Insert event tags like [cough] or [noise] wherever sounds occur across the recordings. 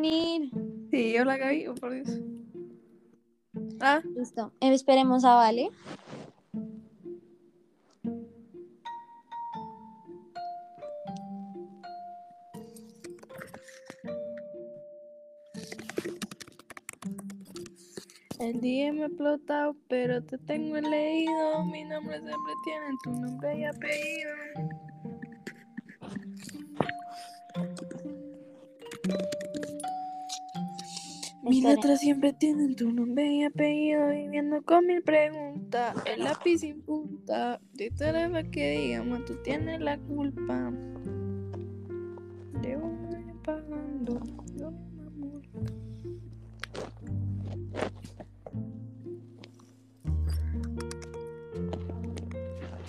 venir. Sí, hola Gaby, oh, por Dios. Ah, Listo. Eh, esperemos a Vale. el día me ha explotado, pero te tengo leído. Mi nombre siempre tiene tu nombre y apellido. Mis letras siempre tienen tu nombre y apellido. Viviendo con mil preguntas. El lápiz sin punta. De todas las que digamos, tú tienes la culpa. Debo pagando. Yo, amor.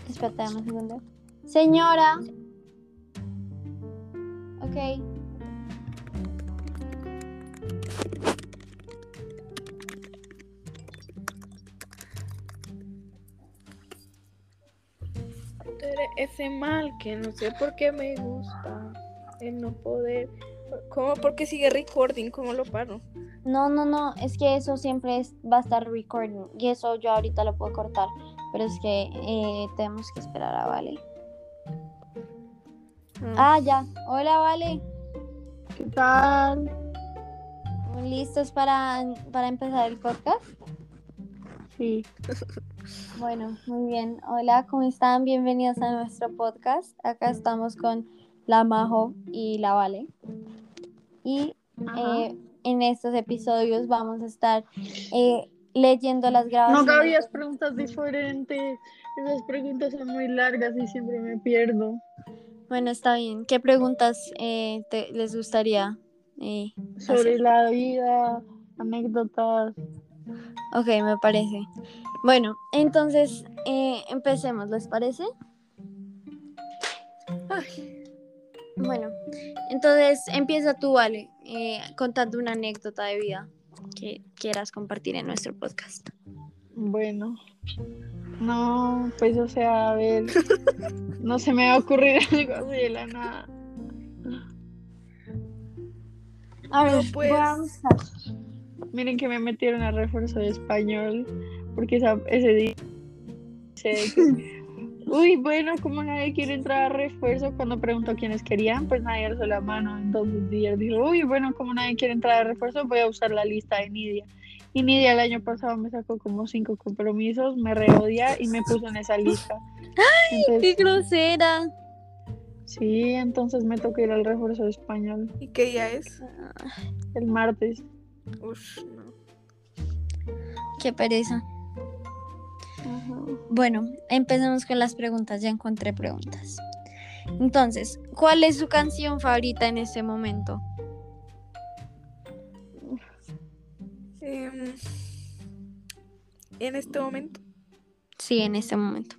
Espérate, dame un segundo. Señora. Ok. Ese mal que no sé por qué me gusta. El no poder. ¿Cómo? Porque sigue recording. ¿Cómo lo paro? No, no, no. Es que eso siempre es- va a estar recording. Y eso yo ahorita lo puedo cortar. Pero es que eh, tenemos que esperar a Vale. Ah, ya. Hola, Vale. ¿Qué tal? ¿Listos para, para empezar el podcast? Sí, [laughs] Bueno, muy bien. Hola, ¿cómo están? Bienvenidos a nuestro podcast. Acá estamos con la Majo y la Vale. Y eh, en estos episodios vamos a estar eh, leyendo las no grabaciones. Gaby, haz preguntas diferentes. Esas preguntas son muy largas y siempre me pierdo. Bueno, está bien. ¿Qué preguntas eh, te- les gustaría? Sobre hacer? la vida, anécdotas. Ok, me parece. Bueno, entonces eh, empecemos, ¿les parece? Ay, Bueno, entonces empieza tú, Vale, eh, contando una anécdota de vida que quieras compartir en nuestro podcast. Bueno, no, pues o sea, a ver, no se me va a ocurrir [laughs] algo así de la nada. A ver, No, pues. voy a buscar. Miren que me metieron a refuerzo de español porque esa- ese día que, [laughs] uy, bueno, como nadie quiere entrar a refuerzo, cuando preguntó quiénes querían, pues nadie alzó la mano. Entonces Díaz dijo, uy, bueno, como nadie quiere entrar a refuerzo, voy a usar la lista de Nidia. Y Nidia el año pasado me sacó como cinco compromisos, me reodia y me puso en esa lista. Entonces, ¡Qué grosera! sí, entonces me toca ir al refuerzo de español ¿Y qué ya es? el martes. Ush, no. ¡Qué pereza! Ajá. Bueno, empecemos con las preguntas. Ya encontré preguntas. Entonces, ¿cuál es su canción favorita en este momento? Em, en este momento, Sí, en este momento.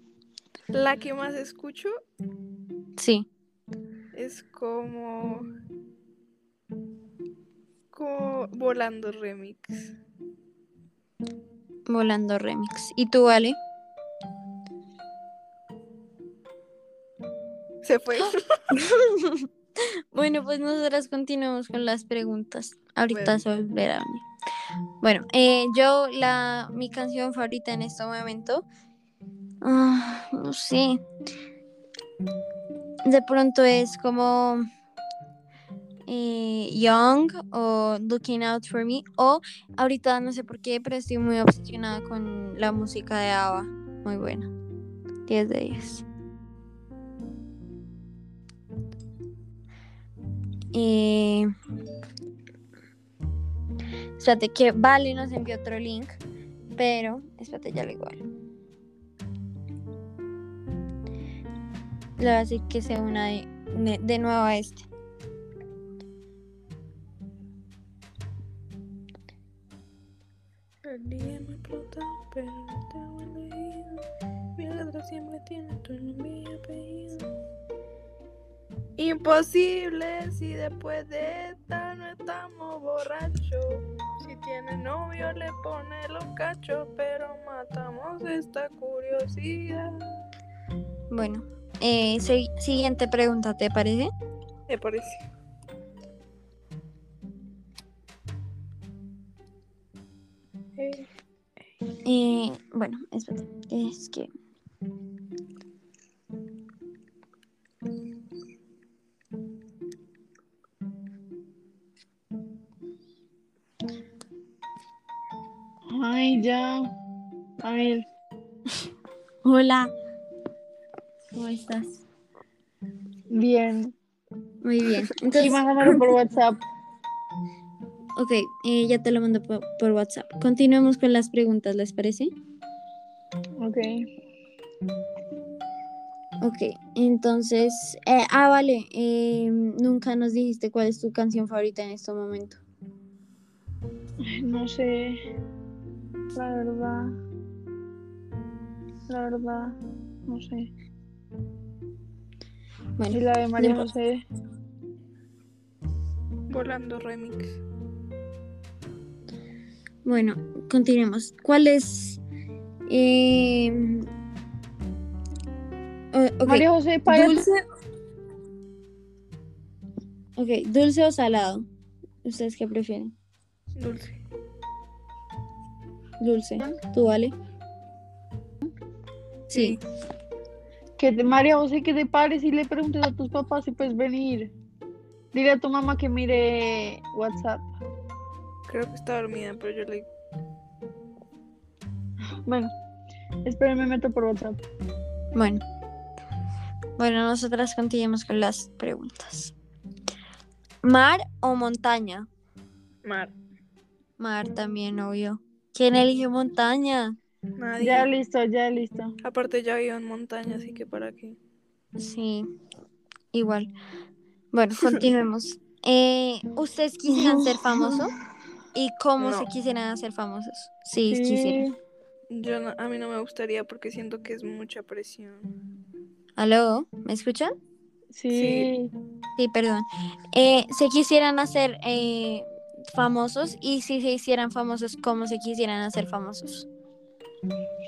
la que más escucho Sí. es como. Volando Remix. Volando Remix. ¿Y tú, Vale? Se fue. [laughs] Bueno, pues nosotras continuamos con las preguntas. Ahorita Bueno. se volverá a venir. Bueno, eh, yo la mi canción favorita en este momento, ah, no sé, de pronto es como eh, Young o Looking Out for Me o ahorita no sé por qué, pero estoy muy obsesionada con la música de ABBA, muy buena, 10 de 10. Eh, espérate, que Vale nos envió otro link, pero espérate, ya lo igual. Le voy a decir que se una de, de- nuevo a este. Día me explota, pero no te he leído. Mi letra siempre tiene tu nombre y apellido. Imposible si después de esta no estamos borrachos. Si tiene novio le pone los cachos, pero matamos esta curiosidad. Bueno, eh, si- siguiente pregunta, ¿te parece? Me parece. Eh, bueno, espérate. Es que. Ay, ya. A ver, [laughs] Hola. ¿Cómo estás? bien. Muy bien. Sí, Entonces, mándamelo por [laughs] WhatsApp. Ok, eh, ya te lo mando por, por WhatsApp. Continuemos con las preguntas, ¿les parece? Ok. Ok, entonces. eh, ah, vale. eh, nunca nos dijiste cuál es tu canción favorita en este momento. No sé. La verdad. La verdad. No sé. Y Bueno, la de María José. volando remix. Bueno, continuemos. ¿Cuál es. eh, o- ok, María José, para. ¿Dulce? Ok, ¿dulce o salado? ¿Ustedes qué prefieren? Dulce. Dulce. ¿Tú vale? Sí. Que te- María José, que te pares y le preguntes a tus papás si puedes venir. Dile a tu mamá que mire WhatsApp. Creo que está dormida, pero yo le. Bueno, espera, me meto por WhatsApp. Bueno. Bueno, nosotras continuemos con las preguntas. ¿Mar o montaña? Mar. Mar también, obvio. ¿Quién elige montaña? Nadie. Ya listo, ya listo. Aparte ya vivo en montaña, así que para qué. Sí, igual. Bueno, continuemos. [laughs] Eh, ¿Ustedes quisieran ser famosos? [laughs] ¿Y cómo No. se quisieran hacer famosos? Sí, quisieran. Yo no- a mí no me gustaría porque siento que es mucha presión. ¿Aló? ¿Me escuchan? Sí. Sí, perdón. Eh, ¿Se quisieran hacer eh, famosos? Y si se hicieran famosos, ¿cómo se quisieran hacer famosos?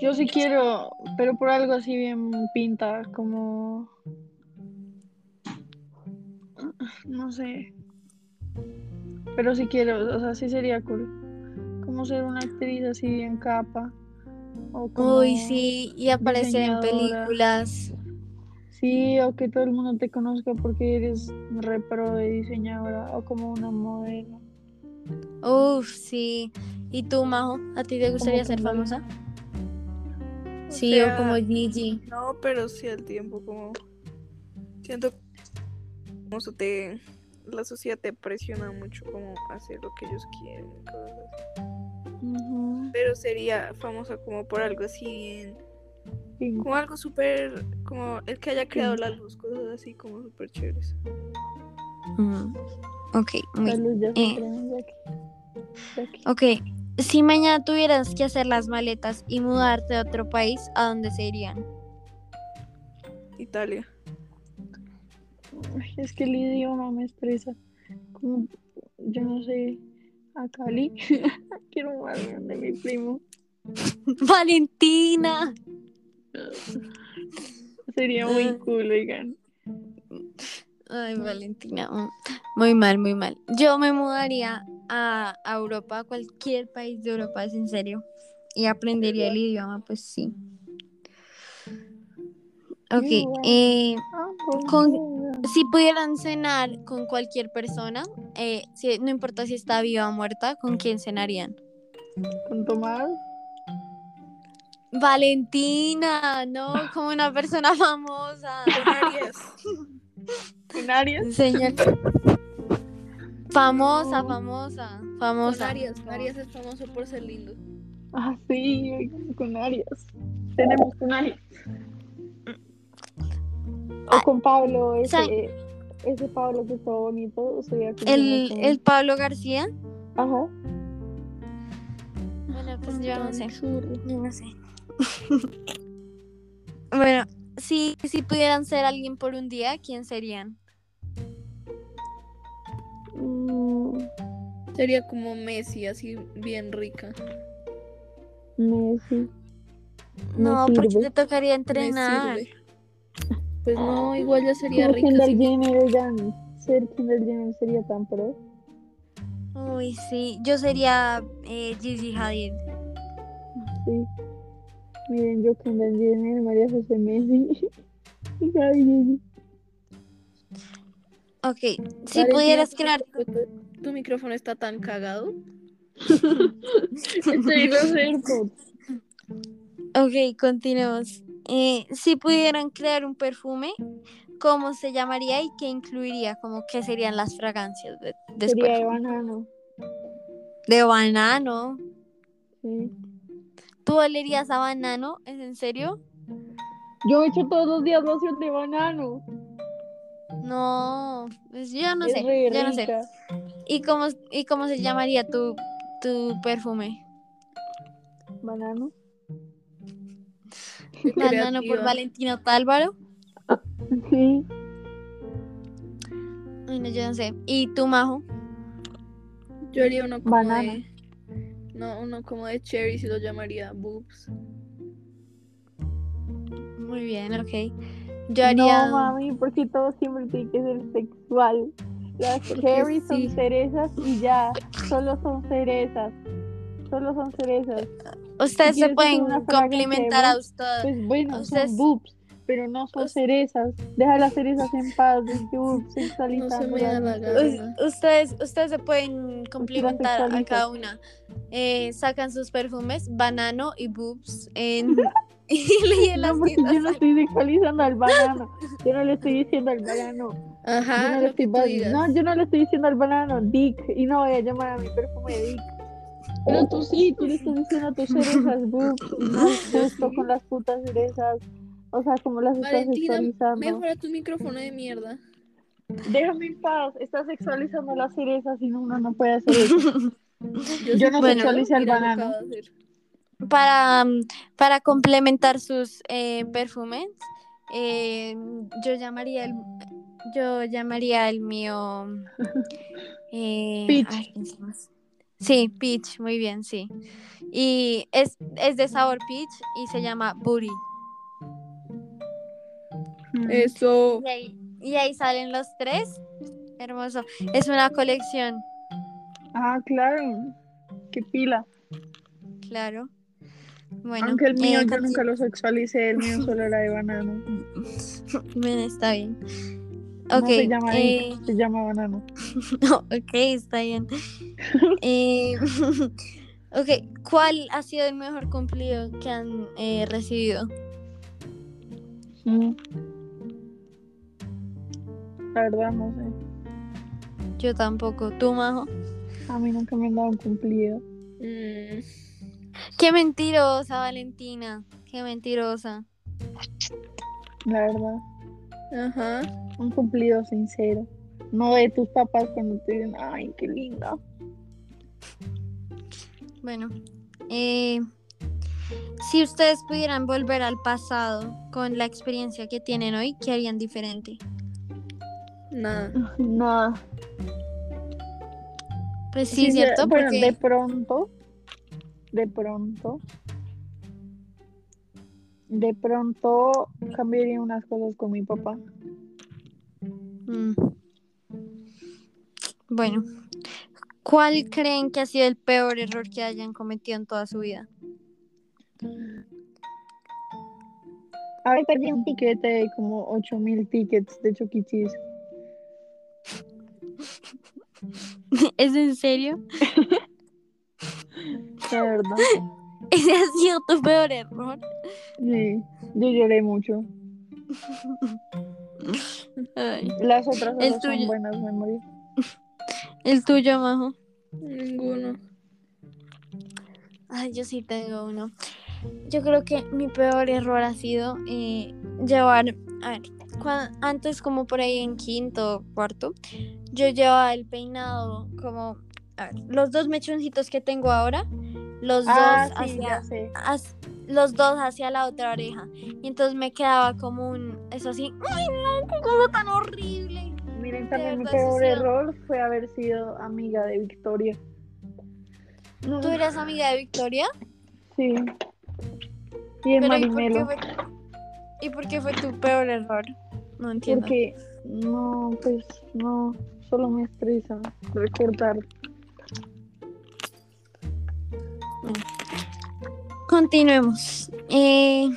Yo sí quiero, pero por algo así bien pinta, como. No sé. Pero sí quiero, o sea, sí sería cool. Como ser una actriz así bien capa. O como... Uy, sí, y aparecer en películas. Sí, o que todo el mundo te conozca porque eres re pro de diseñadora o como una modelo. Uf, sí. ¿Y tú, Majo? ¿A ti te gustaría ser famosa? O Sí, sea, o como Gigi. No, pero sí al tiempo, como. Siento que. como eso te. La sociedad te presiona mucho como hacer lo que ellos quieren y cosas así. Ujú. Pero sería famosa como por algo así bien. Sí. Como algo súper. Como el que haya creado la luz, cosas así como súper chéveres. Ok, muy eh. aquí. De aquí. Ok, si mañana tuvieras que hacer las maletas y mudarte a otro país, ¿a dónde se irían? Italia. Ay, Es que el idioma me estresa. Como, yo no sé, a Cali. [laughs] Quiero más de mi primo. [laughs] Valentina. Sería muy Ah. cool, oigan. Ay, Valentina. Muy mal, muy mal. Yo me mudaría a, a Europa, a cualquier país de Europa, es en serio. Y aprendería el idioma, pues sí. Ok, eh, Ah, Con- si pudieran cenar con cualquier persona, eh, si- no importa si está viva o muerta, ¿con quién cenarían? Con Tomás. Valentina, no, [laughs] como una persona famosa. Con Arias. [laughs] Con Arias. Señor. Famosa, No. famosa, Con famosa. Arias. Arias es famoso por ser lindo. Ah, sí, con Arias. Tenemos con Arias. O con Pablo, ese, sa- ese Pablo que está bonito. El, con- el Pablo García. Ajá. Bueno, pues yo no sé. Yo no sé. [laughs] bueno, si, si pudieran ser alguien por un día, ¿quién serían? Mm, Sería como Messi, así bien rica. Messi. No, Me porque te tocaría Me entrenar. Pues no, igual ya sería rica. Kendall. Jenner, oigan. Ser Kendall Jenner sería tan pro. Uy, sí. Yo sería eh, Gigi Hadid. sí. Miren, yo Kendall Jenner, María José Messi. [laughs] y Gigi. Ok, si Valentina, pudieras ¿tu crear... ¿Tu micrófono está tan cagado? [laughs] Estoy en los AirPods. Ok, continuemos. Eh, si pudieran crear un perfume, ¿cómo se llamaría y qué incluiría? Como qué serían las fragancias de, después? Sería de banano. De banano. Sí. ¿Tú olerías a banano? ¿Es en serio? Yo he hecho todos los días loción de banano. No, pues yo no es sé, yo no sé. ¿Y cómo, ¿Y cómo se llamaría tu, tu perfume? Banano. [laughs] Banano por. Valentino Tálvaro. Sí. Ay, no, yo no sé. ¿Y tú, Majo? Yo haría uno como Banana. de. No, uno como de cherry y lo llamaría boobs. Muy bien, ok. Yo haría... No, mami, porque todo siempre tiene que ser sexual. Las cherries sí. son cerezas y ya. Solo son cerezas. Solo son cerezas. Ustedes se pueden complementar a ustedes. Pues bueno, Ustedes- son boobs, pero no son cerezas. Deja las cerezas en paz, es que boobs No se sexualizando las ustedes, ustedes se pueden complementar a cada una. Eh, sacan sus perfumes, banano y boobs. En... [laughs] [laughs] y le No, porque yo no estoy sexualizando al banano. Yo no le estoy diciendo al banano. Yo Ajá, no, le estoy no, yo no le estoy diciendo al banano Dick. Y no voy a llamar a mi perfume Dick. Pero tú sí, tú le estás diciendo a tus [laughs] cerezas boobs. Y no es justo con las putas cerezas. O sea, como las estás Valentina, sexualizando. Mejora tu micrófono de mierda. Déjame en paz. Estás sexualizando las cerezas y no, uno no puede hacer eso. [laughs] Yo sí no puedo, sexualicé al banano. acabo de hacer. para, para complementar sus eh, perfumes, eh, yo llamaría el yo llamaría el mío [laughs] eh, Peach. ay. Sí, peach, muy bien, sí. Y es, es de sabor peach y se llama Booty. Mm. Eso. Y ahí, y ahí salen los tres. Hermoso. Es una colección, Ah, claro. Qué pila. claro. Bueno, Aunque el mío eh, yo conti- nunca lo sexualicé, el mío solo era de banano. Bueno, está bien. [laughs] No Ok, se llama eh, se llama banano. ok, está bien. [laughs] Eh, [laughs] ok, ¿cuál ha sido el mejor cumplido que han eh, recibido? Mm. La verdad no sé. Yo tampoco. ¿Tú, Majo? A mí nunca me han dado un cumplido. Mm, Qué mentirosa, Valentina. Qué mentirosa. La verdad. Ajá. Un cumplido sincero. No de tus papás cuando te dicen, ay, qué linda. Bueno, eh, si ustedes pudieran volver al pasado con la experiencia que tienen hoy, ¿qué harían diferente? Nada. [laughs] Nada. Pues sí, Sí, ¿cierto? Bueno, Porque de pronto, de pronto, de pronto cambiaría unas cosas con mi papá. Mm. Bueno, ¿cuál creen que ha sido el peor error que hayan cometido en toda su vida? Ahorita hay un tiquete de como 8000 tickets de. Cheese. [laughs] ¿Es en serio? [laughs] La verdad. ¿Ese ha sido tu peor error? Sí, yo lloré mucho. Ay, Las otras El son buenas memorias. El tuyo, Majo. Ninguno. Ay, yo sí tengo uno. Yo creo que mi peor error ha sido eh, llevar, a ver, antes como por ahí en quinto o cuarto, yo llevaba el peinado como, a ver, los dos mechoncitos que tengo ahora, los Ah, dos sí, hacia, as- los dos hacia la otra oreja. Y entonces me quedaba como un, eso así, ¡ay no, qué cosa tan horrible! Miren, también mi peor error fue haber sido amiga de Victoria. No, ¿Tú eras amiga de Victoria? Sí. Y de Pero ¿y por, qué fue, ¿y por qué fue tu peor error? No entiendo. Porque no, pues no, solo me estresa recordar. Continuemos. Eh,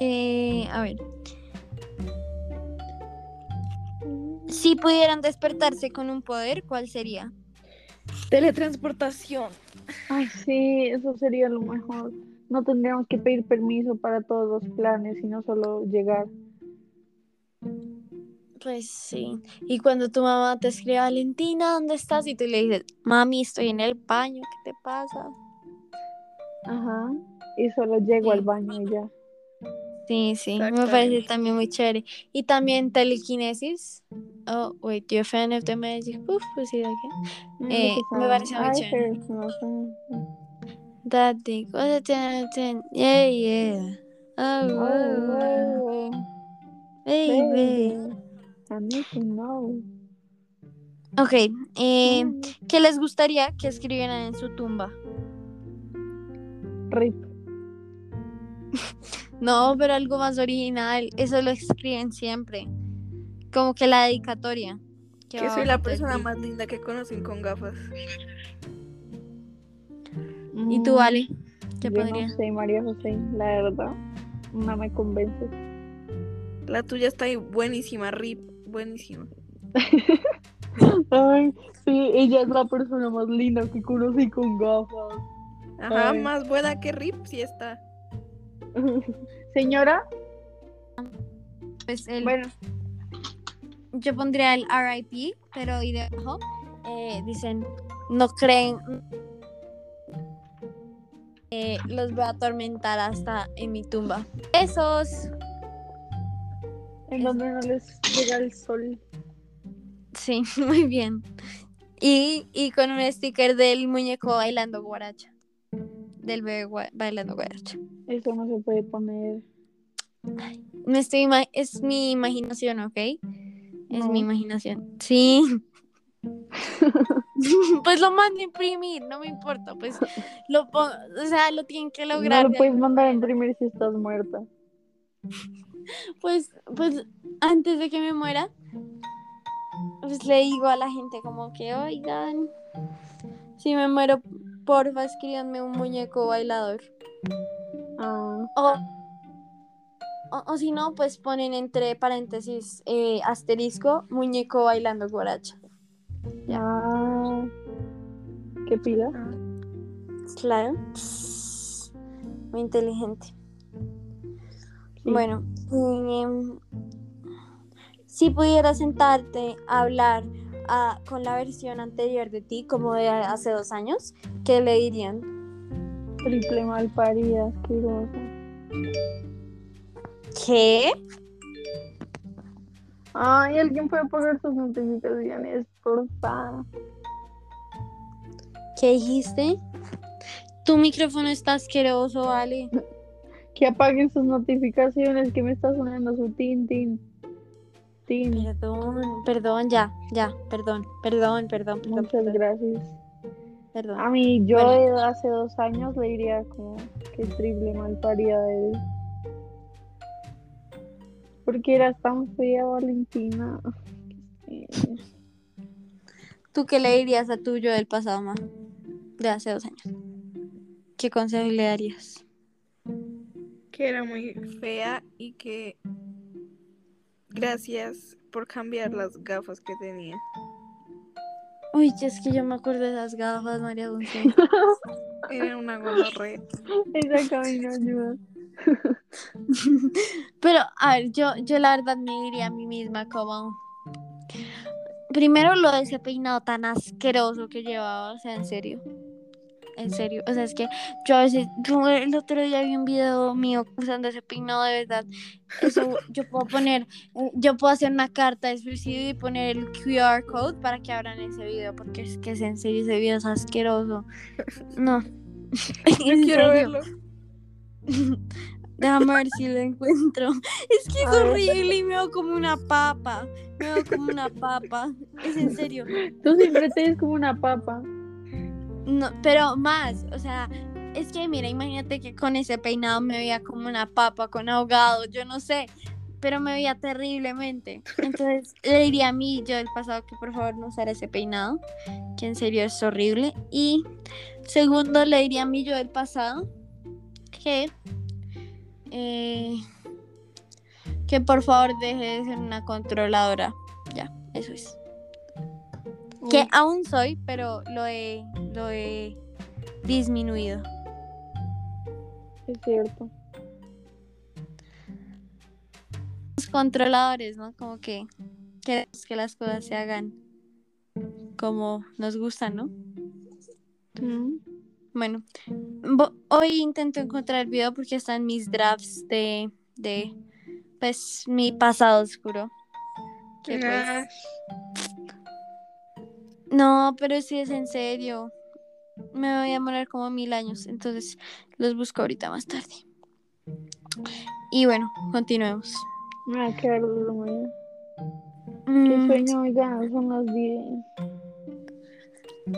eh, a ver. Si pudieran despertarse con un poder, ¿cuál sería? Teletransportación. Ay, sí, eso sería lo mejor. No tendríamos que pedir permiso para todos los planes, sino solo llegar. Pues sí. Y cuando tu mamá te escribe, Valentina, ¿dónde estás? Y tú le dices, mami, estoy en el baño, ¿qué te pasa? Ajá. Y solo llego al baño y ya. Sí, sí, me parece también muy chévere. Y también telequinesis. Oh, wait, you're a fan of the magic? Uf, pues sí, ¿de qué? Eh, me parece muy chévere. That thing, oh, yeah, yeah. Oh, Oh, oh, oh, oh, baby. baby. Ok, eh, Mm. ¿qué les gustaría que escribieran en su tumba? Rip. [laughs] No, pero algo más original. Eso lo escriben siempre. Como que la dedicatoria. Que soy la persona más linda que conocen con gafas. ¿Y tú, Mm, Ale? ¿Qué Yo podría? no sé, María José, la verdad. No me convence. La tuya está ahí buenísima, Rip. Buenísima. [laughs] Ay, sí, ella es la persona más linda que conocí con gafas. Ajá, Ay. más buena que Rip, sí está. [laughs] Señora, Pues el- bueno, yo pondría el RIP, pero ahí debajo eh, dicen, no creen. Eh, los voy a atormentar hasta en mi tumba. Esos. En donde no les llega el sol. Sí, [laughs] muy bien. Y, y con un sticker del muñeco bailando guaracha. Del bebé bailando guaracha. Eso no se puede poner. Me estoy es mi imaginación, ¿ok? Es No. mi imaginación. Sí. [laughs] pues lo mando a imprimir, no me importa. Pues lo pongo, o sea, lo tienen que lograr. no lo de puedes mandar a imprimir si estás muerta. Pues, pues antes de que me muera, pues le digo a la gente como que, oigan, si me muero, porfa, escríbanme un muñeco bailador. Ah, O, o, o si no, pues ponen entre paréntesis eh, asterisco muñeco bailando guaracha. ah. ¿Qué pida? Claro. Muy inteligente. Sí. Bueno, em, si pudieras sentarte a hablar ah, con la versión anterior de ti, como de hace dos años, ¿qué le dirían? Triple mal parida, asquerosa. ¿Qué? Ay, alguien puede apagar sus notificaciones, por favor. ¿Qué dijiste? Tu micrófono está asqueroso, vale. [laughs] Que apaguen sus notificaciones, que me está sonando su tin, tin. Tin. Perdón, perdón, ya, ya, perdón, perdón, perdón, perdón, Muchas perdón, gracias. perdón. A mí, yo Bueno. de hace dos años le diría como que triple mal parida de Porque eras tan fea, Valentina. ¿Tú qué le dirías a tu yo del pasado, ma? De hace dos años. ¿Qué consejo le darías? Que era muy fea y que gracias por cambiar las gafas que tenía. Uy, es que yo me acuerdo de esas gafas, María Dulce. [laughs] Era una gonorrea. Esa camino ayuda. [laughs] Pero, a ver, yo, yo la verdad me diría a mí misma como... Primero lo de ese peinado tan asqueroso que llevaba, o sea, en serio. En serio, o sea, es que yo a veces, yo el otro día vi un video mío usando ese peinado de verdad. Eso, yo puedo poner, yo puedo hacer una carta de suicidio y poner el QR code para que abran ese video, porque es que es en serio, ese video es asqueroso. No. [laughs] Yo En quiero serio. verlo. [laughs] Déjame ver si lo encuentro. Es que es horrible y me veo como una papa. Me veo como una papa. Es en serio. Tú siempre te ves como una papa. No, pero más, o sea, es que mira, imagínate que con ese peinado me veía como una papa con ahogado, yo no sé. pero me veía terriblemente. Entonces [laughs] le diría a mí, yo del pasado, que por favor no usara ese peinado, que en serio es horrible. Y segundo, le diría a mí, yo del pasado, que, eh, que por favor deje de ser una controladora. Ya, eso es. Que aún soy, pero lo he, lo he disminuido. Es cierto. Los controladores, ¿no? Como que queremos que las cosas se hagan como nos gustan, ¿no? Mm. Bueno, hoy intento encontrar el video porque están mis drafts de, de pues, mi pasado oscuro. Que, pues, No, pero sí es en serio. Me voy a morir como mil años, entonces los busco ahorita más tarde. Y bueno, continuemos. Me va a quedar dormida. Qué Mm, sueño, ya son las 10.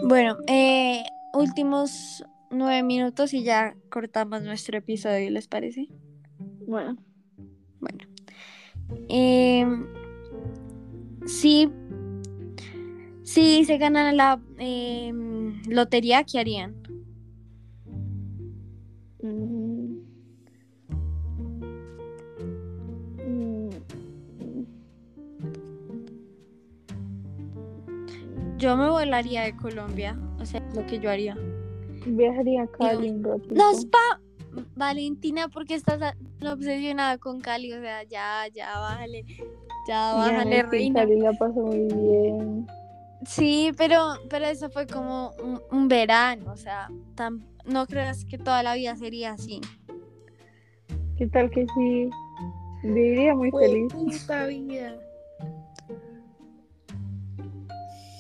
bueno, eh, últimos nueve minutos y ya cortamos nuestro episodio, ¿les parece? Bueno, Bueno. Em, sí. Si se ganan la em, lotería, ¿qué harían? mm, mm, Yo me volaría de Colombia. O sea, lo que yo haría. viajaría a Cali ratito. Nos pa Valentina, porque estás obsesionada con Cali? O sea, ya, ya, bájale. Ya, Ya bájale, me fui a reina. Cali, la pasé muy bien. Sí, pero, pero eso fue como un, un verano. O sea, tan- no creas que toda la vida sería así. ¿Qué tal que sí? Viviría muy feliz. puta vida.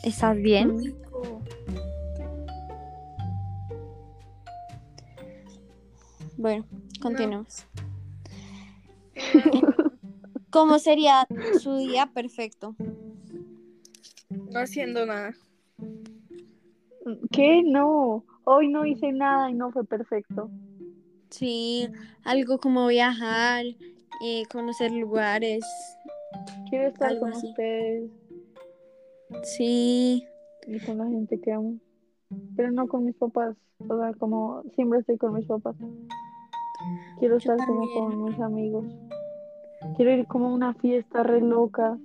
¿Estás bien? Rico. Bueno, continuemos. [laughs] ¿Cómo sería su día perfecto? No haciendo nada. ¿Qué? No. Hoy no hice nada y no fue perfecto. Sí, algo como viajar, eh, conocer lugares. Quiero estar Algo con así. ustedes Sí, y con la gente que amo. Pero no con mis papás. O sea, como siempre estoy con mis papás. Quiero Yo estar como con mis amigos. Quiero ir como a una fiesta re loca.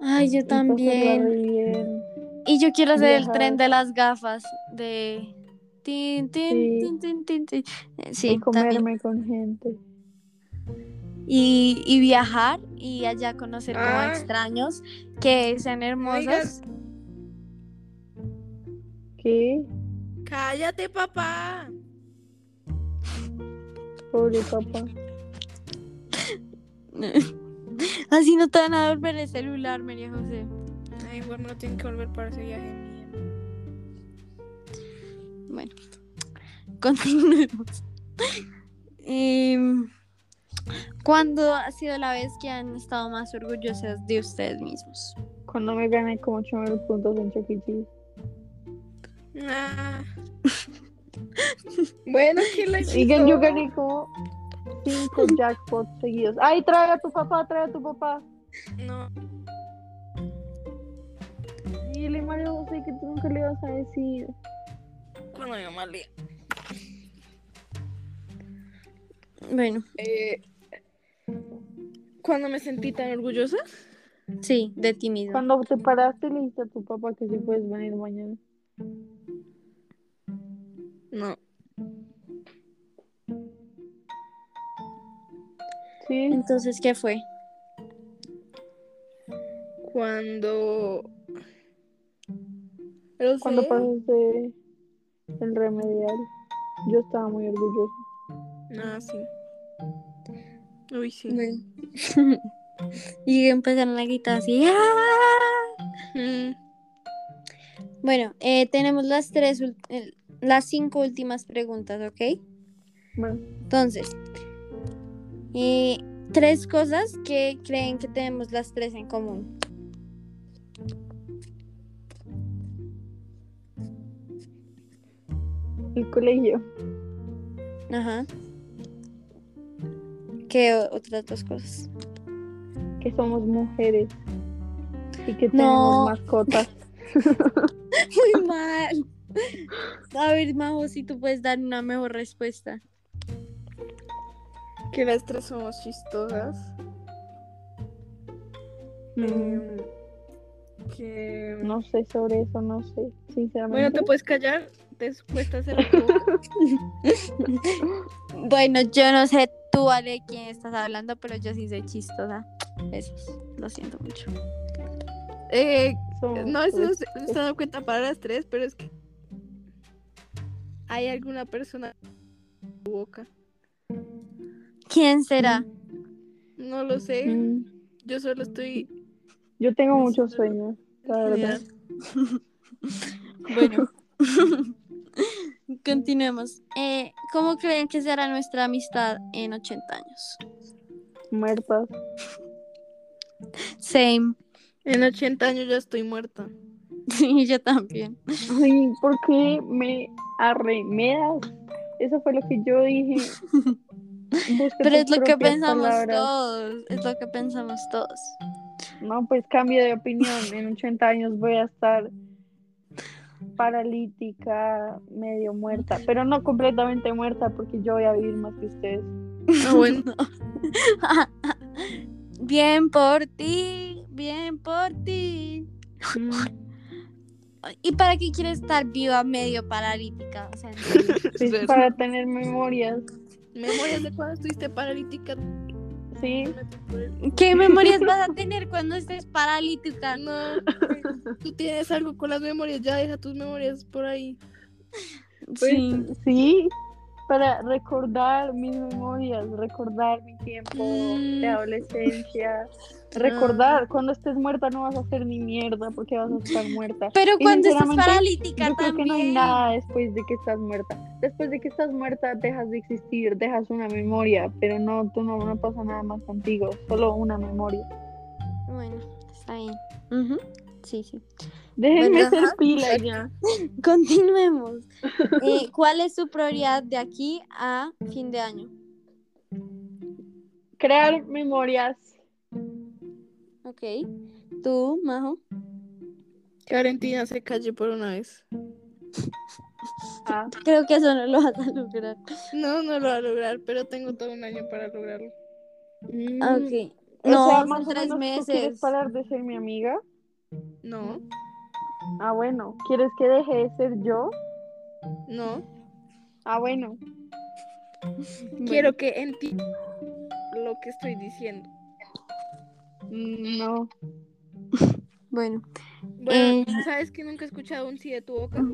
Ay, yo y también. Y yo quiero hacer el tren de las gafas de tin, tin, Sí. tin, tin, tin, tin. Eh, y Sí, también. comerme con gente. Y, y viajar y allá conocer como Ah. extraños que sean hermosos. ¿Qué? Cállate, papá. Pobre papá. [laughs] Así no te van a devolver el celular, María José. Ay, bueno, no tienen que volver para ese viaje mío. Bueno, continuemos. Em, ¿Cuándo ha sido la vez que han estado más orgullosas de ustedes mismos? Cuando me gané como 8000 puntos en Chuck E. Cheese. Ah. [laughs] bueno, ¿quién la Y que yo gané como 5 jackpots seguidos. ¡Ay, trae a tu papá, trae a tu papá! No. Dile, Mario José, que tú nunca le vas a decir. Cuando mi mamá le... Bueno, Eh, cuando me sentí tan orgullosa. sí, de ti mismo. Cuando te paraste, le dijiste a tu papá que si puedes venir mañana. No. Sí, Entonces, ¿qué fue? Cuando... Pero cuando pasaste el remedial. Yo estaba muy orgullosa. Ah, sí. Uy, sí. Bueno. [laughs] y empezaron a gritar así. ¡ah! Mm, Bueno, eh, tenemos las tres, las cinco últimas preguntas, ¿ok? Bueno, Entonces, eh, tres cosas que creen que tenemos las tres en común. el colegio. Ajá. ¿Qué otras dos cosas? que somos mujeres y que No. tenemos mascotas. [laughs] [laughs] Muy mal. A ver, Majo, si tú puedes dar una mejor respuesta. Que las tres somos chistosas. Mm, Em, que... no sé sobre eso, no sé, sinceramente. Bueno, te puedes callar. Después te hacer. [laughs] Bueno, yo no sé tú, Ale, quién estás hablando, pero yo sí soy chistosa. Besos. Lo siento mucho. Eh, Somos no, eso tres. se dado cuenta para las tres, pero es que hay alguna persona en tu boca. ¿Quién será? No lo sé. Mm, Yo solo estoy. Yo tengo muchos sueños, la verdad. Bueno. [laughs] [laughs] Continuemos. Eh, ¿Cómo creen que será nuestra amistad en 80 años? Muertas. Same. En 80 años ya estoy muerta. [laughs] Sí, yo también. Ay, ¿por qué me arremedas? Eso fue lo que yo dije. Pero es lo que pensamos palabras. todos. Es lo que pensamos todos. No, pues cambio de opinión. En 80 años voy a estar paralítica, medio muerta, pero no completamente muerta porque yo voy a vivir más que ustedes. [laughs] Ah, bueno. [laughs] Bien por ti, bien por ti. ¿Y para qué quieres estar viva medio paralítica? O sea. [laughs] Pues para tener memorias, Memorias de cuando estuviste paralítica. ¿sí? ¿qué memorias [laughs] vas a tener cuando estés paralítica? No, tú tienes algo con las memorias, ya deja tus memorias por ahí. Pues, Sí. sí, para recordar mis memorias, recordar mi tiempo Mm. de adolescencia. Recordar, cuando estés muerta no vas a hacer ni mierda porque vas a estar muerta. Pero Y cuando estás sinceramente, paralítica Yo creo que no hay también. nada después de que estás muerta. Después de que estás muerta dejas de existir, dejas una memoria, pero no, tú no, no pasa nada más contigo, solo una memoria. Bueno, está bien. Sí, sí. Déjenme Bueno, ser ajá. pila ya. [laughs] Continuemos. [laughs] Eh, ¿Cuál es su prioridad de aquí a fin de año? Crear memorias. Ok. ¿Tú, Majo? Que Valentina se calle por una vez. [laughs] Ah, Creo que eso no lo vas a lograr. No, no lo va a lograr, pero tengo todo un año para lograrlo. mm, Ok. o No, sea, más o tres menos, ¿tú quieres meses. parar de ser mi amiga? No, Ah, bueno. ¿Quieres que deje de ser yo? no. Ah, bueno. Quiero que entiendas lo que estoy diciendo. Mm, No. Bueno. Bueno, Eh. ¿sabes que nunca he escuchado un sí de tu boca?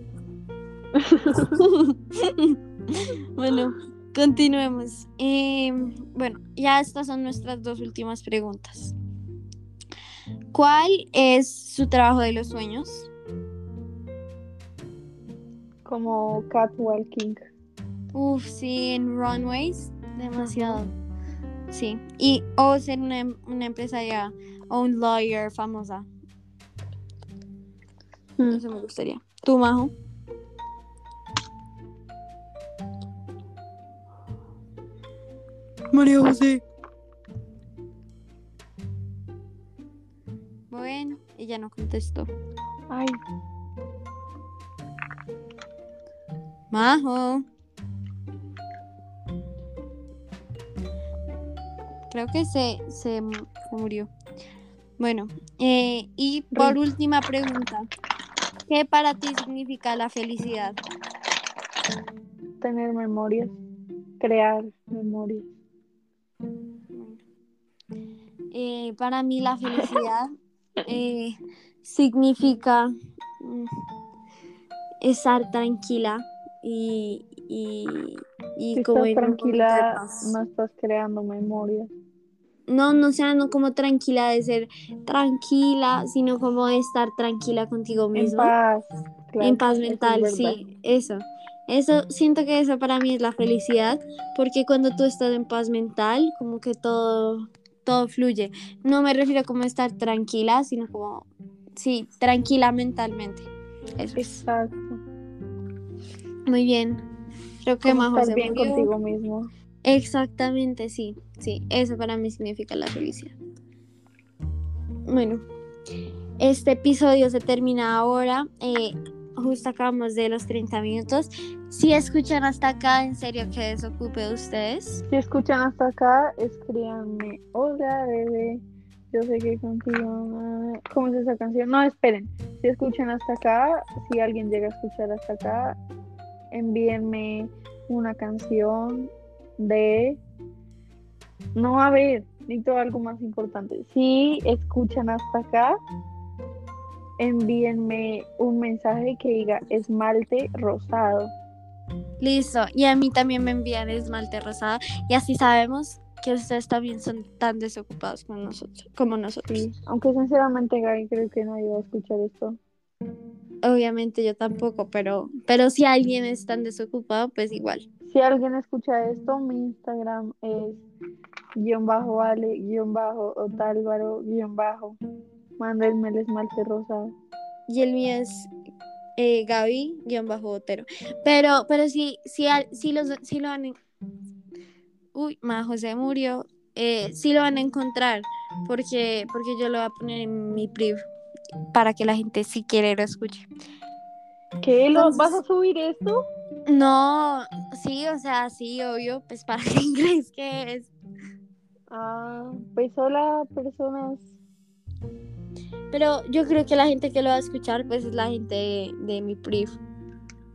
[laughs] bueno, continuemos. Eh, bueno, ya estas son nuestras dos últimas preguntas. ¿Cuál es su trabajo de los sueños? Como catwalking. Uf, sí, en runways, demasiado. Sí, y o ser una, em- una empresaria o un lawyer famosa. Mm. Eso me gustaría. ¿Tú, Majo? María José. Bueno, ella no contestó. Ay, Majo. Creo que se, se, mu- se murió. Bueno, eh, y por última pregunta. ¿Qué para ti significa la felicidad? tener memorias. Crear memorias. Eh, para mí la felicidad eh, significa mm, estar tranquila y, y, y Si como estás en tranquila, no estás creando memorias. No, no sea no como tranquila de ser tranquila, sino como de estar tranquila contigo En misma. paz. claro, en paz es mental, sí, eso. Eso, siento que eso para mí es la felicidad, porque cuando tú estás en paz mental, como que todo, todo fluye. No me refiero como a estar tranquila, sino como, sí, tranquila mentalmente. Eso es. Exacto. Muy bien. Creo que Como Majo estar bien contigo mismo. Exactamente, sí, sí. Eso para mí significa la felicidad. Bueno, este episodio se termina ahora. eh, justo acabamos de los 30 minutos. Si escuchan hasta acá, en serio que desocupe de ustedes. Si escuchan hasta acá, escríbanme. Hola, bebé. Yo sé que contigo. ¿Cómo es esa canción? No, esperen. Si escuchan hasta acá, si alguien llega a escuchar hasta acá, envíenme una canción de. No, a ver, necesito algo más importante. Si escuchan hasta acá, envíenme un mensaje que diga esmalte rosado. Listo. Y a mí también me envían esmalte rosado. Y así sabemos que ustedes también son tan desocupados como nosotros. Como nosotros. Sí, aunque sinceramente, Gaby, creo que nadie va a escuchar esto. Obviamente yo tampoco, pero, pero si alguien es tan desocupado, pues igual. Si alguien escucha esto, mi Instagram es guion bajo ale, guion bajo otálvaro, guion bajo. Mándenme el esmalte rosado. Y el mío es eh, Gaby-Botero. Pero, pero si, si, al- si, los, si lo van a... Uy, Ma José murió. Eh, sí lo van a encontrar porque, porque yo lo voy a poner en mi priv para que la gente si quiere lo escuche. ¿Qué? ¿Lo, Entonces- ¿Vas a subir esto? No, sí, o sea, sí, obvio, pues para que [laughs] inglés que es. Ah, pues hola, personas. Pero yo creo que la gente que lo va a escuchar, pues es la gente de, de mi priv.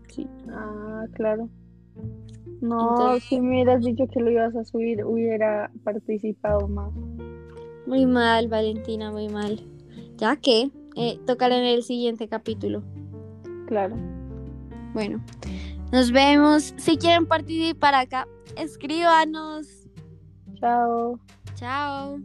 Sí. Ah, claro. No, Entonces- si me hubieras dicho que lo ibas a subir, hubiera participado más. Muy mal, Valentina, muy mal. Ya que eh, tocará en el siguiente capítulo. Claro. Bueno, nos vemos. Si quieren participar acá, escríbanos. Chao. Chao.